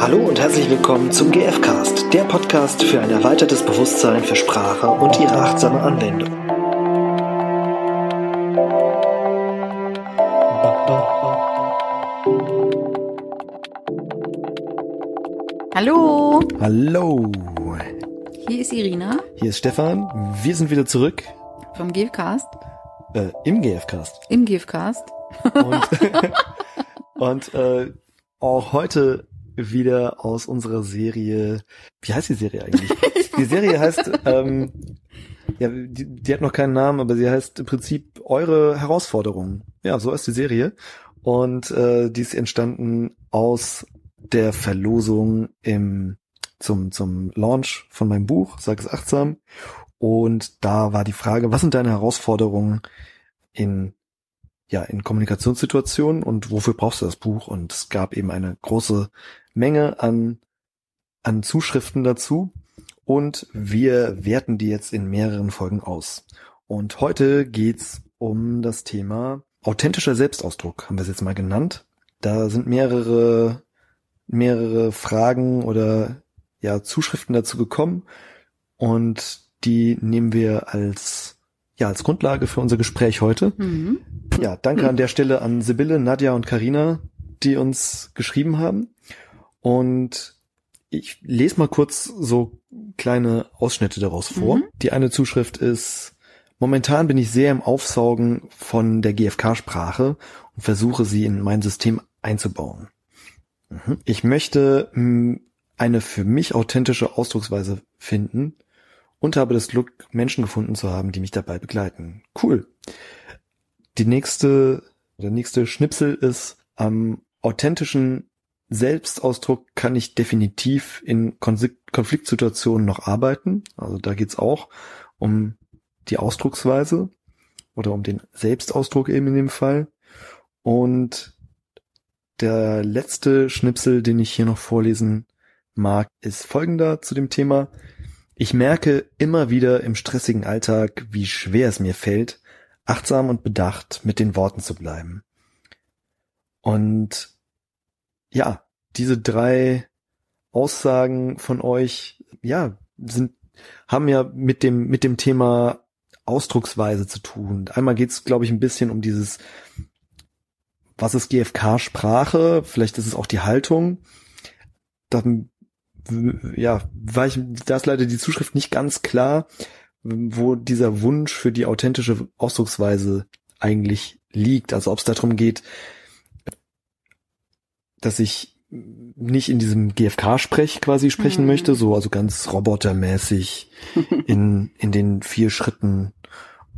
Hallo und herzlich willkommen zum GFcast, der Podcast für ein erweitertes Bewusstsein für Sprache und ihre achtsame Anwendung. Hallo, Hallo, hier ist Irina hier ist Stefan. Wir sind wieder zurück vom GFcast, äh, im GFcast. im GFcast. Und, und äh, auch heute wieder aus unserer Serie. Wie heißt die Serie eigentlich? Die Serie heißt, ähm, ja, die, die hat noch keinen Namen, aber sie heißt im Prinzip Eure Herausforderungen. Ja, so ist die Serie. Und äh, die ist entstanden aus der Verlosung im zum zum Launch von meinem Buch, sag es achtsam. Und da war die Frage, was sind deine Herausforderungen in ja, in Kommunikationssituationen und wofür brauchst du das Buch? Und es gab eben eine große Menge an, an Zuschriften dazu und wir werten die jetzt in mehreren Folgen aus. Und heute geht's um das Thema authentischer Selbstausdruck, haben wir es jetzt mal genannt. Da sind mehrere, mehrere Fragen oder ja, Zuschriften dazu gekommen und die nehmen wir als ja, als Grundlage für unser Gespräch heute. Mhm. Ja, danke an der Stelle an Sibylle, Nadja und Karina, die uns geschrieben haben. Und ich lese mal kurz so kleine Ausschnitte daraus vor. Mhm. Die eine Zuschrift ist, momentan bin ich sehr im Aufsaugen von der GFK-Sprache und versuche sie in mein System einzubauen. Mhm. Ich möchte mh, eine für mich authentische Ausdrucksweise finden und habe das Glück, Menschen gefunden zu haben, die mich dabei begleiten. Cool. Die nächste, der nächste Schnipsel ist, am authentischen Selbstausdruck kann ich definitiv in Konflikt Konfliktsituationen noch arbeiten. Also da geht's auch um die Ausdrucksweise oder um den Selbstausdruck eben in dem Fall. Und der letzte Schnipsel, den ich hier noch vorlesen mag, ist folgender zu dem Thema. Ich merke immer wieder im stressigen Alltag, wie schwer es mir fällt, achtsam und bedacht mit den Worten zu bleiben. Und ja, diese drei Aussagen von euch, ja, sind, haben ja mit dem, mit dem Thema Ausdrucksweise zu tun. Einmal geht's, glaube ich, ein bisschen um dieses, was ist GFK-Sprache? Vielleicht ist es auch die Haltung. Dann ja, war ich, da ist leider die Zuschrift nicht ganz klar, wo dieser Wunsch für die authentische Ausdrucksweise eigentlich liegt. Also ob es darum geht, dass ich nicht in diesem GFK-Sprech quasi sprechen Mhm. möchte, so also ganz robotermäßig in, in den vier Schritten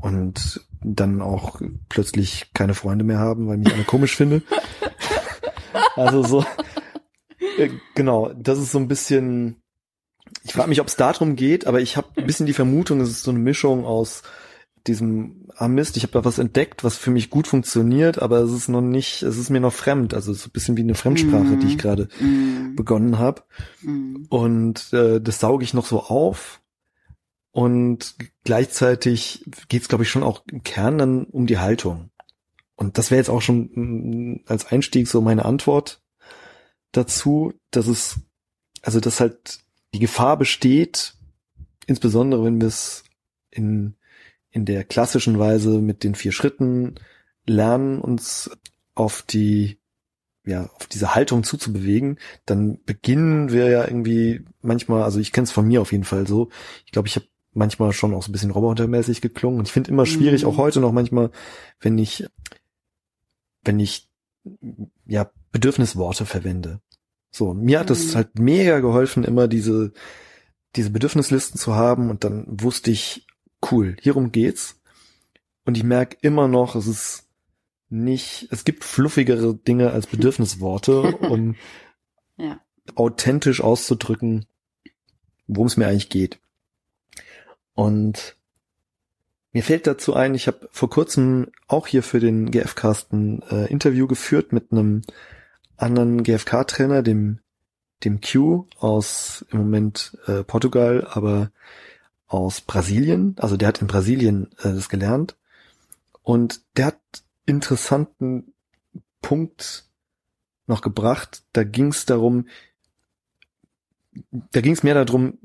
und dann auch plötzlich keine Freunde mehr haben, weil mich alle komisch finde. Also so, äh, genau, das ist so ein bisschen, ich frage mich, ob es darum geht, aber ich habe ein bisschen die Vermutung, es ist so eine Mischung aus diesem, ah Mist, ich habe da was entdeckt, was für mich gut funktioniert, aber es ist noch nicht, es ist mir noch fremd, also es ist so ein bisschen wie eine Fremdsprache, die ich gerade Mhm. begonnen habe Mhm. und äh, das sauge ich noch so auf und gleichzeitig geht es, glaube ich, schon auch im Kern dann um die Haltung. Und das wäre jetzt auch schon mm, als Einstieg so meine Antwort dazu, dass es, also dass halt die Gefahr besteht, insbesondere wenn wir es in, in der klassischen Weise mit den vier Schritten lernen, uns auf die, ja, auf diese Haltung zuzubewegen, dann beginnen wir ja irgendwie manchmal, also ich kenne es von mir auf jeden Fall so, ich glaube, ich habe manchmal schon auch so ein bisschen robotermäßig geklungen und ich finde immer schwierig, Mhm. auch heute noch manchmal, wenn ich, wenn ich, ja, Bedürfnisworte verwende. So, mir hat es Mhm. halt mega geholfen, immer diese, diese Bedürfnislisten zu haben und dann wusste ich, cool, hierum geht's. Und ich merke immer noch, es ist nicht, es gibt fluffigere Dinge als Bedürfnisworte, um Ja. authentisch auszudrücken, worum es mir eigentlich geht. Und mir fällt dazu ein, ich habe vor kurzem auch hier für den GFcast ein äh, Interview geführt mit einem anderen GFK-Trainer, dem, dem Q aus im Moment äh, Portugal, aber aus Brasilien. Also der hat in Brasilien äh, das gelernt. Und der hat interessanten Punkt noch gebracht. Da ging es darum, da ging es mehr darum,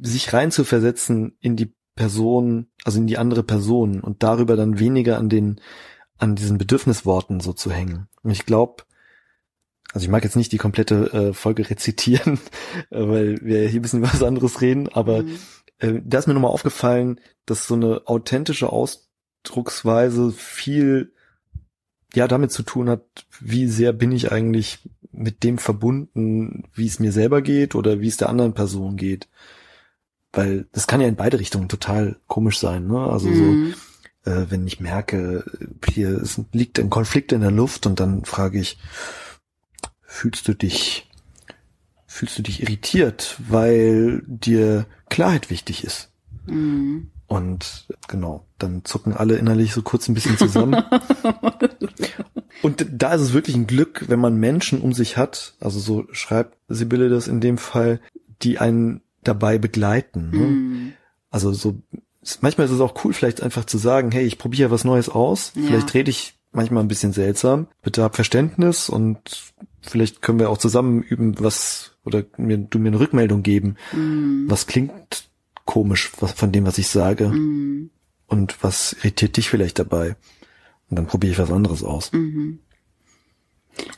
sich reinzuversetzen in die Person, also in die andere Person und darüber dann weniger an den, an diesen Bedürfnisworten so zu hängen. Und ich glaube, also ich mag jetzt nicht die komplette äh, Folge rezitieren, weil wir hier ein bisschen was anderes reden, aber mhm. Äh, da ist mir nochmal aufgefallen, dass so eine authentische Ausdrucksweise viel ja damit zu tun hat, wie sehr bin ich eigentlich mit dem verbunden, wie es mir selber geht oder wie es der anderen Person geht. Weil das kann ja in beide Richtungen total komisch sein, ne? Also mhm. so, äh, wenn ich merke, hier es liegt ein Konflikt in der Luft und dann frage ich, fühlst du dich, fühlst du dich irritiert, weil dir Klarheit wichtig ist? Mhm. Und genau, dann zucken alle innerlich so kurz ein bisschen zusammen. Und da ist es wirklich ein Glück, wenn man Menschen um sich hat, also so schreibt Sibylle das in dem Fall, die einen dabei begleiten. Ne? Mm. Also so, manchmal ist es auch cool, vielleicht einfach zu sagen, hey, ich probiere was Neues aus. Ja. Vielleicht rede ich manchmal ein bisschen seltsam. Bitte hab Verständnis und vielleicht können wir auch zusammen üben, was, oder mir, du mir eine Rückmeldung geben. Mm. Was klingt komisch was, von dem, was ich sage. Mhm. Und was irritiert dich vielleicht dabei? Und dann probiere ich was anderes aus. Mhm.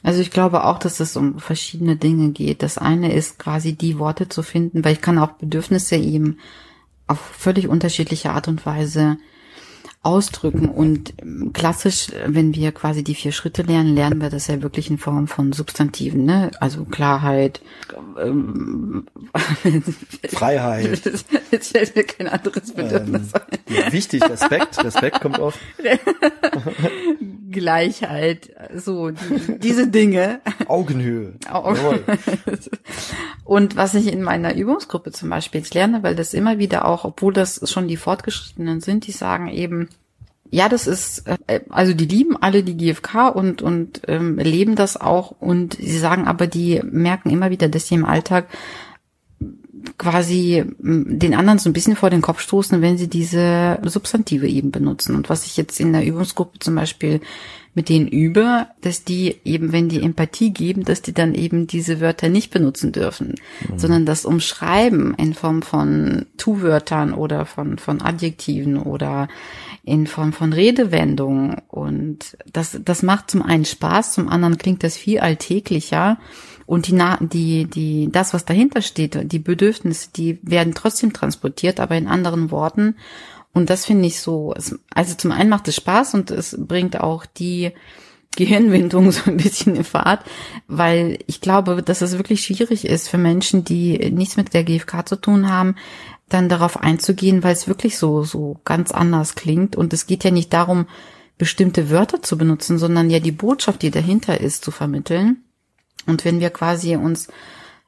Also ich glaube auch, dass es um verschiedene Dinge geht. Das eine ist quasi die Worte zu finden, weil ich kann auch Bedürfnisse eben auf völlig unterschiedliche Art und Weise ausdrücken. Und klassisch, wenn wir quasi die vier Schritte lernen, lernen wir das ja wirklich in Form von Substantiven, ne? Also Klarheit, ähm, Freiheit. Jetzt fällt mir kein anderes Bedürfnis ähm, ein. Wichtig, Respekt, Respekt kommt oft. Gleichheit, so die, diese Dinge. Augenhöhe. Augenhöhe. Und was ich in meiner Übungsgruppe zum Beispiel jetzt lerne, weil das immer wieder auch, obwohl das schon die Fortgeschrittenen sind, die sagen eben, ja, das ist, äh, also die lieben alle die GfK und, und ähm, leben das auch und sie sagen aber, die merken immer wieder, dass sie im Alltag quasi den anderen so ein bisschen vor den Kopf stoßen, wenn sie diese Substantive eben benutzen. Und was ich jetzt in der Übungsgruppe zum Beispiel mit denen übe, dass die eben, wenn die Empathie geben, dass die dann eben diese Wörter nicht benutzen dürfen, mhm. sondern das Umschreiben in Form von Tu-Wörtern oder von, von Adjektiven oder in Form von Redewendungen. Und das, das macht zum einen Spaß, zum anderen klingt das viel alltäglicher. Und die, die, die, das, was dahinter steht, die Bedürfnisse, die werden trotzdem transportiert, aber in anderen Worten. Und das finde ich so, also zum einen macht es Spaß und es bringt auch die Gehirnwindung so ein bisschen in Fahrt, weil ich glaube, dass es wirklich schwierig ist für Menschen, die nichts mit der GfK zu tun haben, dann darauf einzugehen, weil es wirklich so, so ganz anders klingt. Und es geht ja nicht darum, bestimmte Wörter zu benutzen, sondern ja die Botschaft, die dahinter ist, zu vermitteln. Und wenn wir quasi uns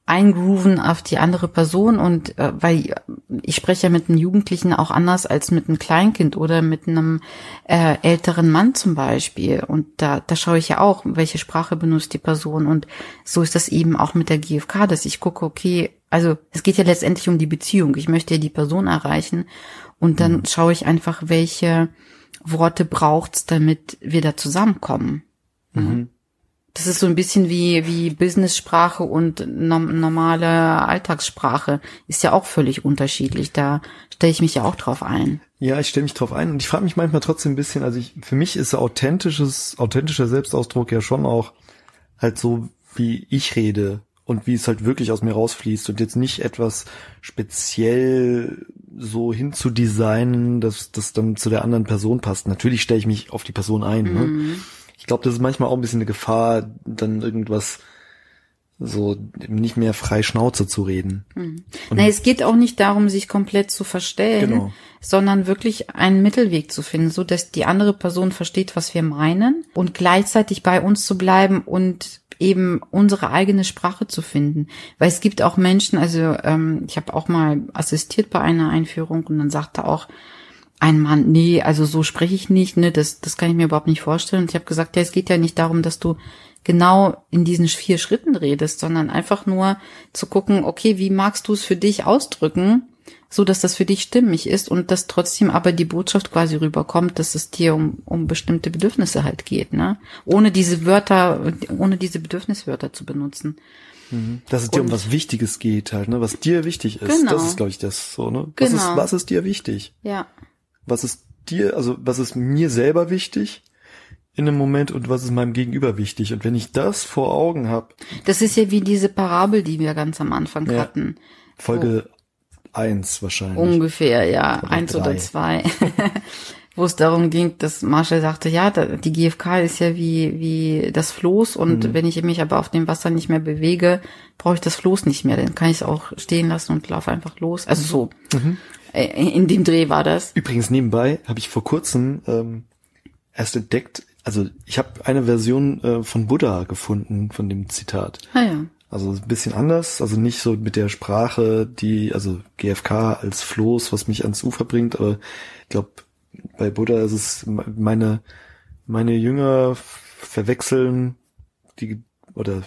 eingrooven auf die andere Person und äh, weil ich spreche ja mit einem Jugendlichen auch anders als mit einem Kleinkind oder mit einem äh, älteren Mann zum Beispiel. Und da da schaue ich ja auch welche Sprache benutzt die Person. Und so ist das eben auch mit der GfK dass ich gucke okay also es geht ja letztendlich um die Beziehung. Ich möchte ja die Person erreichen. Und dann mhm. schaue ich einfach welche Worte braucht's damit wir da zusammenkommen. Mhm. Das ist so ein bisschen wie, wie Business-Sprache und normale Alltagssprache. Ist ja auch völlig unterschiedlich. Da stelle ich mich ja auch drauf ein. Ja, ich stelle mich drauf ein und ich frage mich manchmal trotzdem ein bisschen, also ich, für mich ist authentisches, authentischer Selbstausdruck ja schon auch halt so, wie ich rede und wie es halt wirklich aus mir rausfließt und jetzt nicht etwas speziell so hinzudesignen, dass das dann zu der anderen Person passt. Natürlich stelle ich mich auf die Person ein, ne? mhm. ne? Ich glaube, das ist manchmal auch ein bisschen eine Gefahr, dann irgendwas so nicht mehr frei Schnauze zu reden. Hm. Na, es geht auch nicht darum, sich komplett zu verstellen, genau. sondern wirklich einen Mittelweg zu finden, so dass die andere Person versteht, was wir meinen und gleichzeitig bei uns zu bleiben und eben unsere eigene Sprache zu finden. Weil es gibt auch Menschen, also ähm, ich habe auch mal assistiert bei einer Einführung und dann sagte auch ein Mann, nee, also so spreche ich nicht, ne, das, das kann ich mir überhaupt nicht vorstellen. Und ich habe gesagt, ja, es geht ja nicht darum, dass du genau in diesen vier Schritten redest, sondern einfach nur zu gucken, okay, wie magst du es für dich ausdrücken? so dass das für dich stimmig ist und dass trotzdem aber die Botschaft quasi rüberkommt, dass es dir um, um bestimmte Bedürfnisse halt geht, ne? Ohne diese Wörter, ohne diese Bedürfniswörter zu benutzen. Mhm. Dass es dir um was Wichtiges geht halt, ne? Was dir wichtig ist. Genau. Das ist, glaube ich, das so, ne? Was Genau. ist, was ist dir wichtig? Ja. Was ist dir, also was ist mir selber wichtig in einem Moment und was ist meinem Gegenüber wichtig? Und wenn ich das vor Augen habe, Das ist ja wie diese Parabel, die wir ganz am Anfang Ja. hatten. Folge eins wahrscheinlich. Ungefähr, ja, Oder eins drei. oder zwei. Wo es darum ging, dass Marshall sagte, ja, die GfK ist ja wie, wie das Floß und Mhm. wenn ich mich aber auf dem Wasser nicht mehr bewege, brauche ich das Floß nicht mehr. Dann kann ich es auch stehen lassen und laufe einfach los. Also so. Mhm. Äh, In dem Dreh war das. Übrigens nebenbei habe ich vor kurzem ähm, erst entdeckt, also ich habe eine Version äh, von Buddha gefunden von dem Zitat. Ah ja. Also ein bisschen anders, also nicht so mit der Sprache, die, also GFK als Floß, was mich ans Ufer bringt, aber ich glaube, bei Buddha ist es me- meine, meine Jünger verwechseln die, oder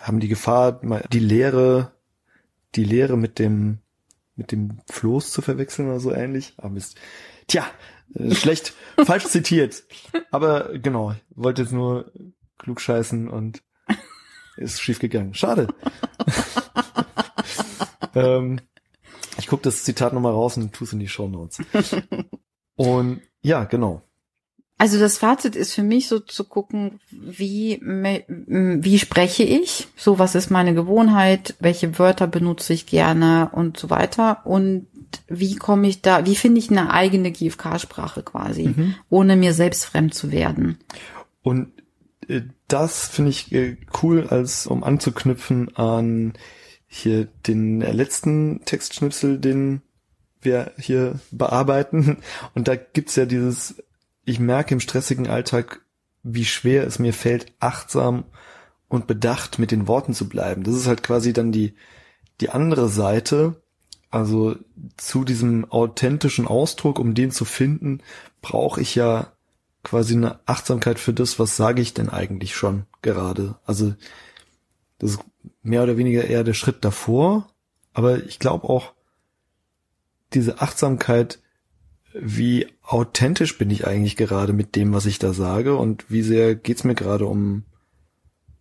haben die Gefahr, die Lehre, die Lehre mit dem, mit dem Floß zu verwechseln oder so ähnlich. Ah, Mist. Tja, äh, schlecht, falsch zitiert. Aber genau, wollte jetzt nur klug scheißen und ist schief gegangen. Schade. ähm, ich guck das Zitat nochmal raus und tu's in die Show Notes. Und ja, genau. Also das Fazit ist für mich so zu gucken, wie, wie spreche ich? So, was ist meine Gewohnheit? Welche Wörter benutze ich gerne und so weiter? Und wie komme ich da, wie finde ich eine eigene GFK-Sprache quasi, ohne mir selbst fremd zu werden? Und äh, das finde ich äh, cool, als um anzuknüpfen an hier den äh, letzten Textschnipsel, den wir hier bearbeiten. Und da gibt's ja dieses, ich merke im stressigen Alltag, wie schwer es mir fällt, achtsam und bedacht mit den Worten zu bleiben. Das ist halt quasi dann die, die andere Seite. Also zu diesem authentischen Ausdruck, um den zu finden, brauche ich ja quasi eine Achtsamkeit für das, was sage ich denn eigentlich schon gerade. Also das ist mehr oder weniger eher der Schritt davor, aber ich glaube auch diese Achtsamkeit, wie authentisch bin ich eigentlich gerade mit dem, was ich da sage und wie sehr geht's mir gerade um,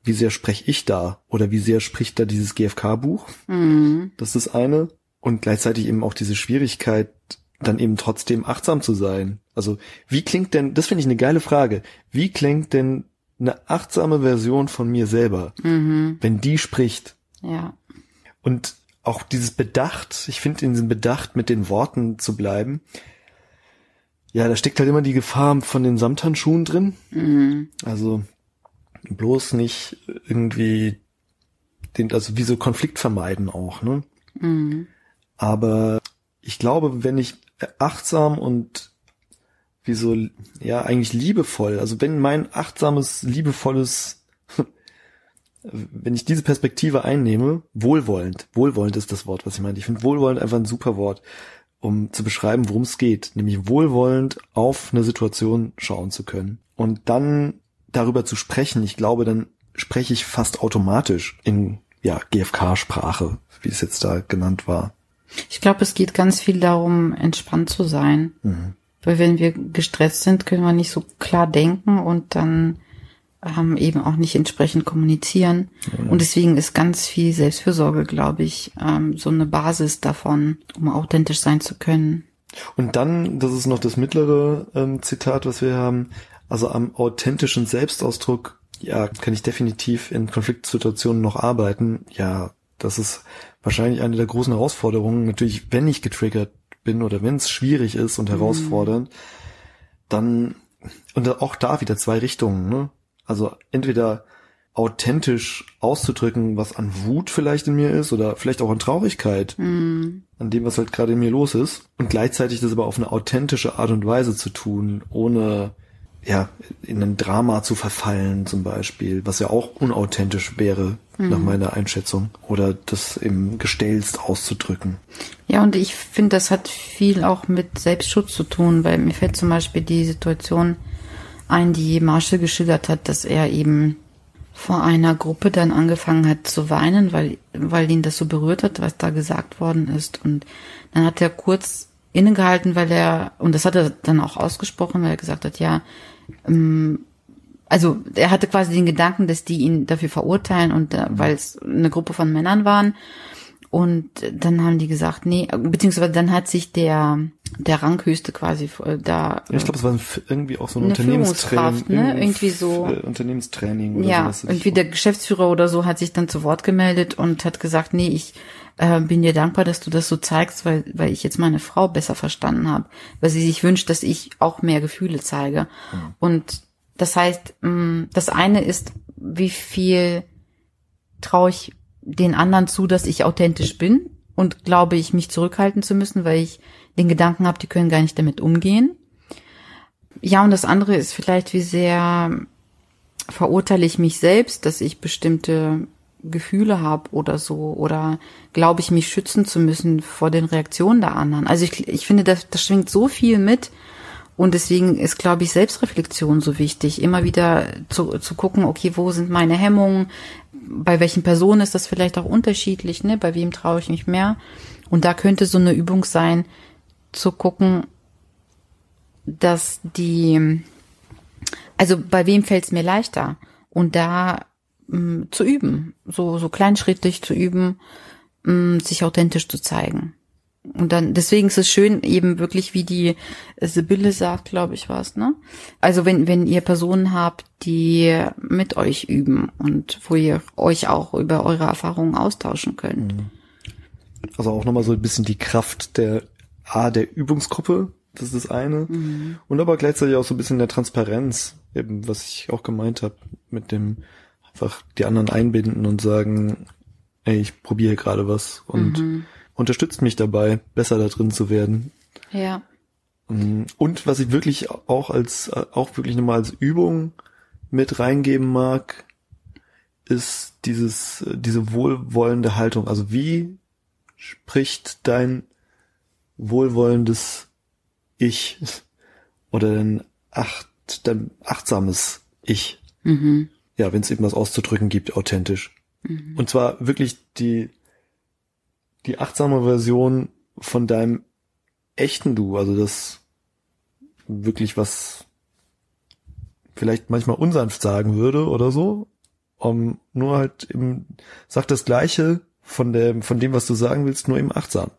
wie sehr spreche ich da oder wie sehr spricht da dieses GFK-Buch. Mhm. Das ist das eine. Und gleichzeitig eben auch diese Schwierigkeit, dann eben trotzdem achtsam zu sein. Also wie klingt denn, das finde ich eine geile Frage, wie klingt denn eine achtsame Version von mir selber, Mhm. wenn die spricht? Ja. Und auch dieses Bedacht, ich finde in diesem Bedacht mit den Worten zu bleiben, ja, da steckt halt immer die Gefahr von den Samthandschuhen drin. Mhm. Also bloß nicht irgendwie den, also wie so Konflikt vermeiden auch, ne? Mhm. Aber ich glaube, wenn ich achtsam und wie so, ja, eigentlich liebevoll, also wenn mein achtsames, liebevolles, wenn ich diese Perspektive einnehme, wohlwollend, wohlwollend ist das Wort, was ich meine. Ich finde wohlwollend einfach ein super Wort, um zu beschreiben, worum es geht, nämlich wohlwollend auf eine Situation schauen zu können und dann darüber zu sprechen. Ich glaube, dann spreche ich fast automatisch in ja, GFK-Sprache, wie es jetzt da genannt war. Ich glaube, es geht ganz viel darum, entspannt zu sein. Weil wenn wir gestresst sind, können wir nicht so klar denken und dann ähm, eben auch nicht entsprechend kommunizieren. Und deswegen ist ganz viel Selbstfürsorge, glaube ich, ähm, so eine Basis davon, um authentisch sein zu können. Und dann, das ist noch das mittlere ähm, Zitat, was wir haben, also am authentischen Selbstausdruck, ja, kann ich definitiv in Konfliktsituationen noch arbeiten. Ja, das ist wahrscheinlich eine der großen Herausforderungen. Natürlich, wenn ich getriggert bin oder wenn es schwierig ist und herausfordernd, dann, und auch da wieder zwei Richtungen, ne? Also entweder authentisch auszudrücken, was an Wut vielleicht in mir ist oder vielleicht auch an Traurigkeit, an dem, was halt gerade in mir los ist. Und gleichzeitig das aber auf eine authentische Art und Weise zu tun, ohne ja in ein Drama zu verfallen zum Beispiel, was ja auch unauthentisch wäre nach meiner Einschätzung. Oder das eben gestelzt auszudrücken. Ja, und ich finde, das hat viel auch mit Selbstschutz zu tun, weil mir fällt zum Beispiel die Situation ein, die Marshall geschildert hat, dass er eben vor einer Gruppe dann angefangen hat zu weinen, weil, weil ihn das so berührt hat, was da gesagt worden ist. Und dann hat er kurz innegehalten, weil er, und das hat er dann auch ausgesprochen, weil er gesagt hat, ja, ähm, also er hatte quasi den Gedanken, dass die ihn dafür verurteilen und äh, weil es eine Gruppe von Männern waren. Und dann haben die gesagt, nee, beziehungsweise dann hat sich der der Ranghöchste quasi äh, da. Ja, ich glaube, es war irgendwie auch so ein Unternehmenstraining. Ne? Irgendwie so. Äh, Unternehmenstraining oder Ja, sowas. irgendwie der Geschäftsführer oder so hat sich dann zu Wort gemeldet und hat gesagt, nee, ich äh, bin dir dankbar, dass du das so zeigst, weil, weil ich jetzt meine Frau besser verstanden habe, weil sie sich wünscht, dass ich auch mehr Gefühle zeige. Und das heißt, mh, das eine ist, wie viel traue ich den anderen zu, dass ich authentisch bin und glaube ich, mich zurückhalten zu müssen, weil ich den Gedanken habe, die können gar nicht damit umgehen. Ja, und das andere ist vielleicht, wie sehr verurteile ich mich selbst, dass ich bestimmte Gefühle habe oder so oder glaube ich mich schützen zu müssen vor den Reaktionen der anderen. Also ich, ich finde, das, das schwingt so viel mit und deswegen ist, glaube ich, Selbstreflexion so wichtig, immer wieder zu, zu gucken, okay, wo sind meine Hemmungen, bei welchen Personen ist das vielleicht auch unterschiedlich, ne? Bei wem traue ich mich mehr? Und da könnte so eine Übung sein, zu gucken, dass die, also bei wem fällt es mir leichter? Und da mh, zu üben, so, so kleinschrittlich zu üben, mh, sich authentisch zu zeigen. Und dann, deswegen ist es schön, eben wirklich, wie die Sibylle sagt, glaube ich, was, ne? Also wenn, wenn ihr Personen habt, die mit euch üben und wo ihr euch auch über eure Erfahrungen austauschen könnt. Also auch nochmal so ein bisschen die Kraft der A, der Übungsgruppe, das ist das eine. Und aber gleichzeitig auch so ein bisschen der Transparenz, eben was ich auch gemeint habe, mit dem einfach die anderen einbinden und sagen, ey, ich probiere gerade was und unterstützt mich dabei, besser da drin zu werden. Ja. Und was ich wirklich auch als, auch wirklich nochmal als Übung mit reingeben mag, ist dieses, diese wohlwollende Haltung. Also wie spricht dein wohlwollendes Ich oder dein, acht, dein achtsames Ich? Mhm. Ja, wenn es eben was auszudrücken gibt, authentisch. Und zwar wirklich die, die achtsame Version von deinem echten Du, also das wirklich was vielleicht manchmal unsanft sagen würde oder so, um, nur halt eben, sagt das Gleiche von dem, von dem, was du sagen willst, nur eben achtsam.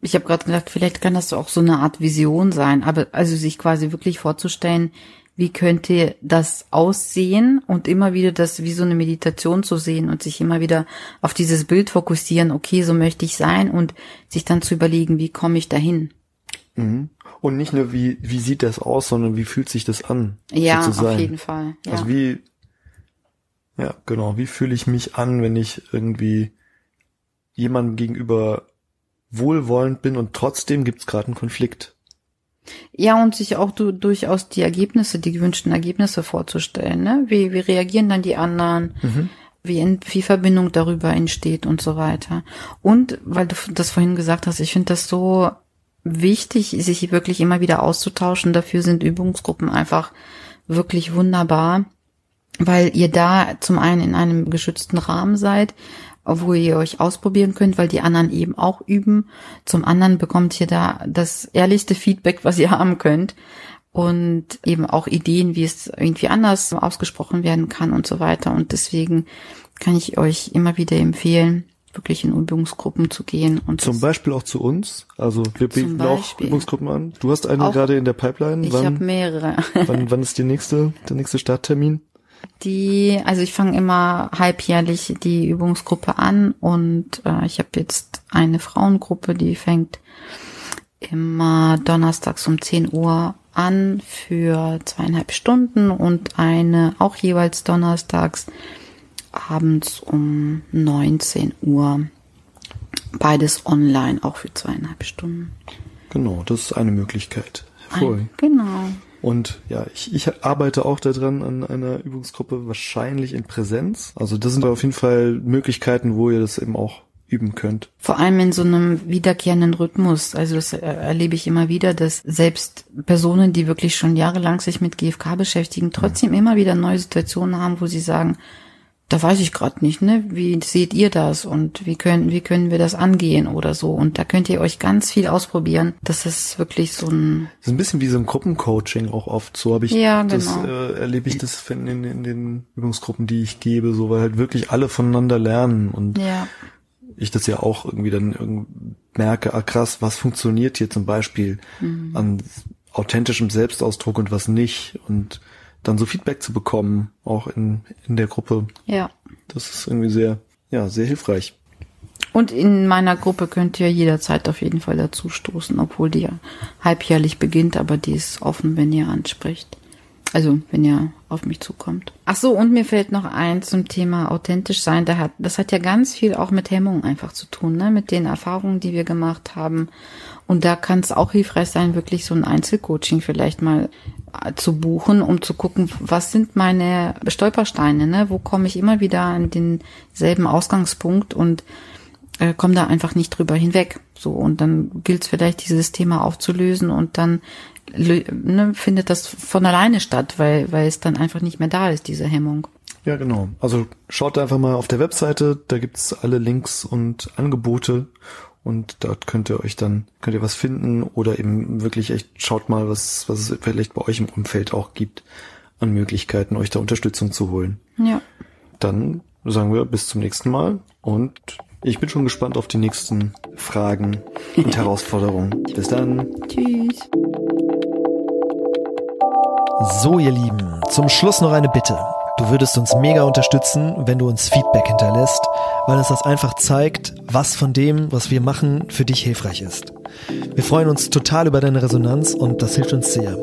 Ich habe gerade gedacht, vielleicht kann das auch so eine Art Vision sein, aber also sich quasi wirklich vorzustellen, wie könnte das aussehen und immer wieder das wie so eine Meditation zu sehen und sich immer wieder auf dieses Bild fokussieren, okay, so möchte ich sein und sich dann zu überlegen, wie komme ich dahin? Und nicht nur, wie, wie sieht das aus, sondern wie fühlt sich das an? Ja, so auf jeden Fall. Ja. Also wie, ja, genau, wie fühle ich mich an, wenn ich irgendwie jemandem gegenüber wohlwollend bin und trotzdem gibt's gerade einen Konflikt. Ja, und sich auch du, durchaus die Ergebnisse, die gewünschten Ergebnisse vorzustellen. Ne? Wie, wie reagieren dann die anderen? Wie, in, wie Verbindung darüber entsteht und so weiter. Und weil du das vorhin gesagt hast, ich finde das so wichtig, sich wirklich immer wieder auszutauschen. Dafür sind Übungsgruppen einfach wirklich wunderbar, weil ihr da zum einen in einem geschützten Rahmen seid, wo ihr euch ausprobieren könnt, weil die anderen eben auch üben. Zum anderen bekommt ihr da das ehrlichste Feedback, was ihr haben könnt. Und eben auch Ideen, wie es irgendwie anders ausgesprochen werden kann und so weiter. Und deswegen kann ich euch immer wieder empfehlen, wirklich in Übungsgruppen zu gehen. Und Zum Beispiel auch zu uns. Also wir bieten auch. Übungsgruppen an. Du hast eine Auch- gerade in der Pipeline. ich habe mehrere. wann, wann ist die nächste, der nächste Starttermin? Die, also ich fange immer halbjährlich die Übungsgruppe an und äh, ich habe jetzt eine Frauengruppe, die fängt immer donnerstags um 10 Uhr an für zweieinhalb Stunden und eine auch jeweils donnerstags abends um 19 Uhr. Beides online, auch für zweieinhalb Stunden. Genau, das ist eine Möglichkeit. Hervorragend. Genau. Und ja, ich, ich arbeite auch daran an einer Übungsgruppe, wahrscheinlich in Präsenz. Also das sind auf jeden Fall Möglichkeiten, wo ihr das eben auch üben könnt. Vor allem in so einem wiederkehrenden Rhythmus. Also das erlebe ich immer wieder, dass selbst Personen, die wirklich schon jahrelang sich mit GFK beschäftigen, trotzdem immer wieder neue Situationen haben, wo sie sagen, da weiß ich gerade nicht, ne? Wie seht ihr das und wie können wie können wir das angehen oder so? Und da könnt ihr euch ganz viel ausprobieren. Das ist wirklich so ein das ist ein bisschen wie so ein Gruppencoaching auch oft. So habe ich ja, genau. das äh, erlebe ich das in, in, in den Übungsgruppen, die ich gebe, so weil halt wirklich alle voneinander lernen und ja. ich das ja auch irgendwie dann merke, ah krass, was funktioniert hier zum Beispiel mhm. an authentischem Selbstausdruck und was nicht und dann so Feedback zu bekommen, auch in, in der Gruppe. Ja. Das ist irgendwie sehr, ja, sehr hilfreich. Und in meiner Gruppe könnt ihr jederzeit auf jeden Fall dazu stoßen, obwohl die ja halbjährlich beginnt, aber die ist offen, wenn ihr anspricht. Also, wenn ihr auf mich zukommt. Ach so, und mir fällt noch ein zum Thema authentisch sein. Da hat, das hat ja ganz viel auch mit Hemmungen einfach zu tun, ne? Mit den Erfahrungen, die wir gemacht haben. Und da kann es auch hilfreich sein, wirklich so ein Einzelcoaching vielleicht mal äh, zu buchen, um zu gucken, was sind meine Stolpersteine, ne? Wo komme ich immer wieder an denselben Ausgangspunkt und äh, komme da einfach nicht drüber hinweg. So, und dann gilt es vielleicht, dieses Thema aufzulösen und dann ne, findet das von alleine statt, weil, weil es dann einfach nicht mehr da ist, diese Hemmung. Ja, genau. Also schaut einfach mal auf der Webseite, da gibt's alle Links und Angebote und dort könnt ihr euch dann, könnt ihr was finden oder eben wirklich echt schaut mal, was, was es vielleicht bei euch im Umfeld auch gibt an Möglichkeiten, euch da Unterstützung zu holen. Ja. Dann sagen wir bis zum nächsten Mal und ich bin schon gespannt auf die nächsten Fragen und Herausforderungen. Bis dann. Tschüss. So, ihr Lieben, zum Schluss noch eine Bitte. Du würdest uns mega unterstützen, wenn du uns Feedback hinterlässt, weil es das einfach zeigt, was von dem, was wir machen, für dich hilfreich ist. Wir freuen uns total über deine Resonanz und das hilft uns sehr.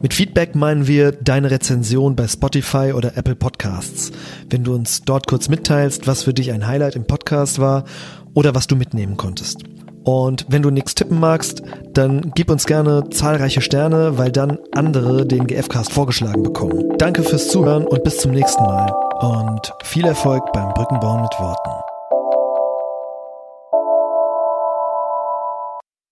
Mit Feedback meinen wir deine Rezension bei Spotify oder Apple Podcasts. Wenn du uns dort kurz mitteilst, was für dich ein Highlight im Podcast war oder was du mitnehmen konntest. Und wenn du nichts tippen magst, dann gib uns gerne zahlreiche Sterne, weil dann andere den GFcast vorgeschlagen bekommen. Danke fürs Zuhören und bis zum nächsten Mal. Und viel Erfolg beim Brückenbauen mit Worten.